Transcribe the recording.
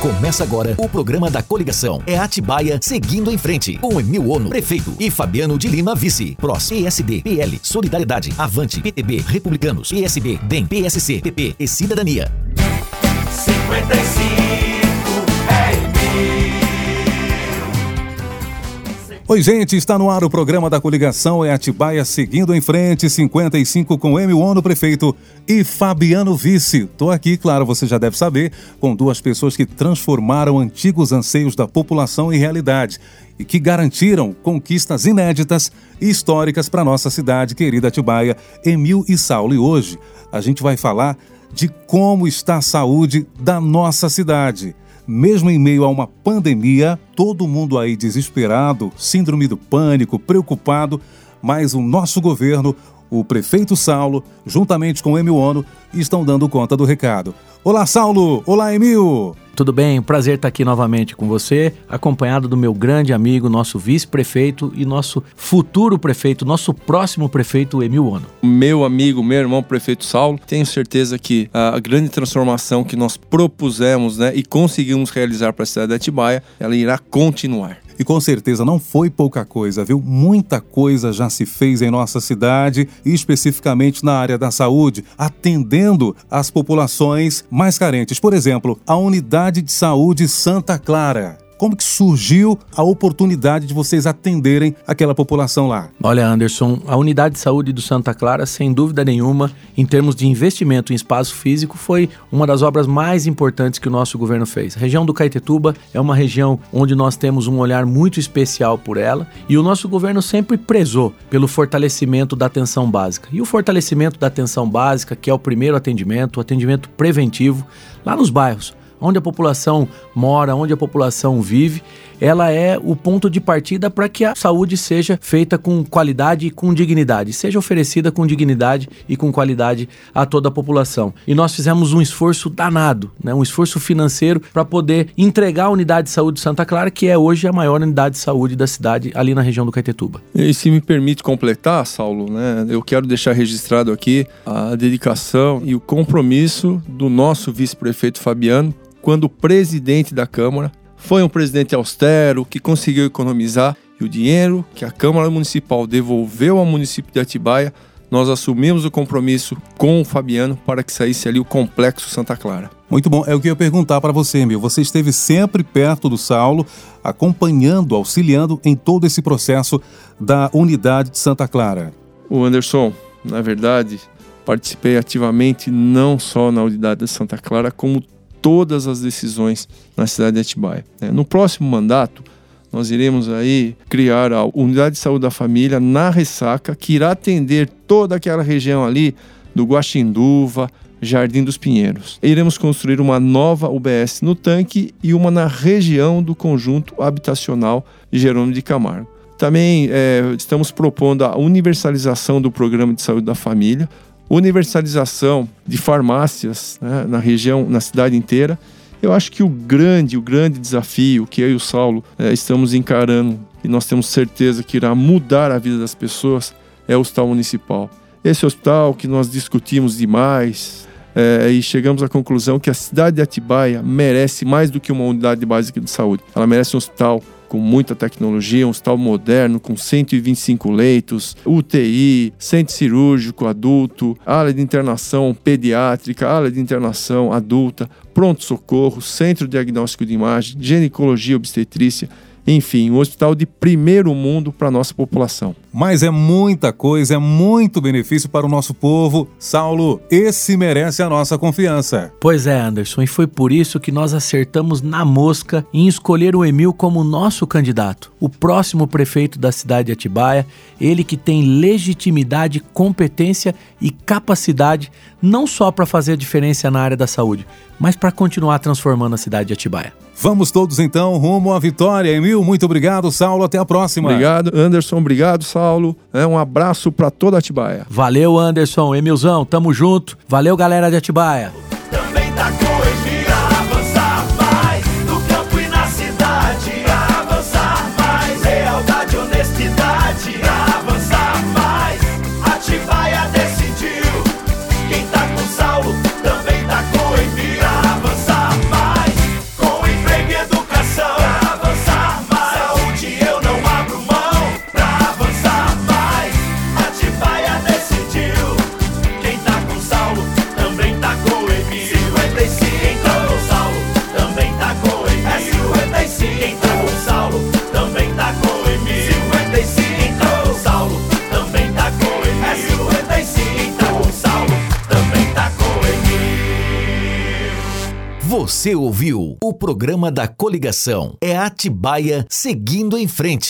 Começa agora o programa da coligação. É Atibaia seguindo em frente. Com Emil Ono, prefeito, e Fabiano de Lima, vice. PROS, PSD, PL, Solidariedade, Avante, PTB, Republicanos, PSB, DEM, PSC, PP e Cidadania. 55 Oi, gente, está no ar o programa da coligação É Atibaia seguindo em frente, 55 com Emil Ono, prefeito, e Fabiano Vice. Tô aqui, claro, você já deve saber, com duas pessoas que transformaram antigos anseios da população em realidade e que garantiram conquistas inéditas e históricas para nossa cidade querida Atibaia, Emil e Saulo. E hoje a gente vai falar de como está a saúde da nossa cidade. Mesmo em meio a uma pandemia, todo mundo aí desesperado, síndrome do pânico, preocupado, mas o nosso governo, o prefeito Saulo, juntamente com o Emil Ono, estão dando conta do recado. Olá, Saulo! Olá, Emil! Tudo bem? Prazer estar aqui novamente com você, acompanhado do meu grande amigo, nosso vice-prefeito e nosso futuro prefeito, nosso próximo prefeito, Emil Ono. Meu amigo, meu irmão, prefeito Saulo, tenho certeza que a grande transformação que nós propusemos né, e conseguimos realizar para a cidade de Atibaia, ela irá continuar. E com certeza não foi pouca coisa, viu? Muita coisa já se fez em nossa cidade, e especificamente na área da saúde, atendendo as populações mais carentes. Por exemplo, a Unidade de Saúde Santa Clara como que surgiu a oportunidade de vocês atenderem aquela população lá? Olha, Anderson, a unidade de saúde do Santa Clara, sem dúvida nenhuma, em termos de investimento em espaço físico, foi uma das obras mais importantes que o nosso governo fez. A região do Caetetuba é uma região onde nós temos um olhar muito especial por ela e o nosso governo sempre prezou pelo fortalecimento da atenção básica. E o fortalecimento da atenção básica, que é o primeiro atendimento, o atendimento preventivo, lá nos bairros onde a população mora, onde a população vive, ela é o ponto de partida para que a saúde seja feita com qualidade e com dignidade, seja oferecida com dignidade e com qualidade a toda a população. E nós fizemos um esforço danado, né, um esforço financeiro para poder entregar a unidade de saúde de Santa Clara, que é hoje a maior unidade de saúde da cidade, ali na região do Caetetuba. E se me permite completar, Saulo, né, eu quero deixar registrado aqui a dedicação e o compromisso do nosso vice-prefeito Fabiano quando presidente da Câmara. Foi um presidente austero que conseguiu economizar e o dinheiro que a Câmara Municipal devolveu ao município de Atibaia, nós assumimos o compromisso com o Fabiano para que saísse ali o Complexo Santa Clara. Muito bom. É o que eu ia perguntar para você, meu. Você esteve sempre perto do Saulo, acompanhando, auxiliando em todo esse processo da unidade de Santa Clara. O Anderson, na verdade, participei ativamente não só na unidade de Santa Clara, como todas as decisões na cidade de Atibaia. Né? No próximo mandato, nós iremos aí criar a Unidade de Saúde da Família na Ressaca, que irá atender toda aquela região ali do Guaxinduva, Jardim dos Pinheiros. Iremos construir uma nova UBS no tanque e uma na região do conjunto habitacional de Jerônimo de Camargo. Também é, estamos propondo a universalização do programa de saúde da família, universalização de farmácias né, na região, na cidade inteira. Eu acho que o grande, o grande desafio que eu e o Saulo é, estamos encarando e nós temos certeza que irá mudar a vida das pessoas é o hospital municipal. Esse hospital que nós discutimos demais é, e chegamos à conclusão que a cidade de Atibaia merece mais do que uma unidade básica de saúde. Ela merece um hospital com muita tecnologia, um hospital moderno com 125 leitos, UTI, centro cirúrgico adulto, área de internação pediátrica, área de internação adulta, pronto-socorro, centro diagnóstico de imagem, ginecologia obstetrícia enfim, um hospital de primeiro mundo para a nossa população. Mas é muita coisa, é muito benefício para o nosso povo. Saulo, esse merece a nossa confiança. Pois é, Anderson, e foi por isso que nós acertamos na mosca em escolher o Emil como nosso candidato, o próximo prefeito da cidade de Atibaia, ele que tem legitimidade, competência e capacidade não só para fazer a diferença na área da saúde, mas para continuar transformando a cidade de Atibaia. Vamos todos então rumo à vitória. Emil, muito obrigado. Saulo, até a próxima. Obrigado, Anderson. Obrigado, Saulo. É um abraço para toda Atibaia. Valeu, Anderson. Emilzão, tamo junto. Valeu, galera de Atibaia. Também tá com avançar mais Você ouviu o programa da coligação. É Atibaia seguindo em frente.